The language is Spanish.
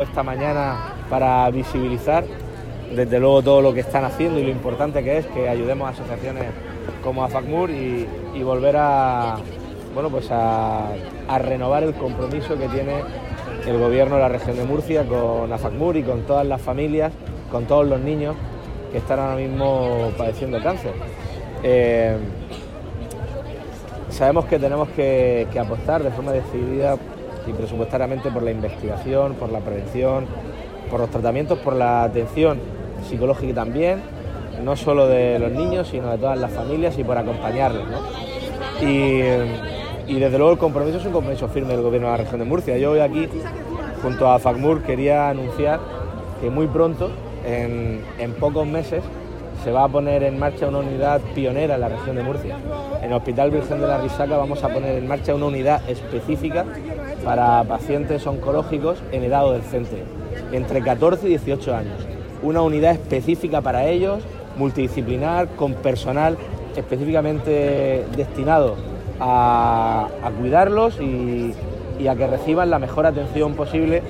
esta mañana para visibilizar desde luego todo lo que están haciendo y lo importante que es que ayudemos a asociaciones como AFACMUR y, y volver a bueno pues a, renovar el compromiso que tiene el gobierno de la región de Murcia con AFACMUR y con todas las familias, con todos los niños que están ahora mismo padeciendo cáncer. Eh, sabemos que tenemos que, que apostar de forma decidida y presupuestariamente por la investigación, por la prevención, por los tratamientos, por la atención psicológica también, no solo de los niños, sino de todas las familias y por acompañarlos. Y, desde luego el compromiso es un compromiso firme del Gobierno de la región de Murcia. Yo hoy aquí, junto a FACMUR, quería anunciar que muy pronto, en, en pocos meses, se va a poner en marcha una unidad pionera en la región de Murcia. En el Hospital Virgen de la Risaca vamos a poner en marcha una unidad específica para pacientes oncológicos en edad adolescente, entre 14 y 18 años. Una unidad específica para ellos, multidisciplinar, con personal específicamente destinado a, cuidarlos y a que reciban la mejor atención posible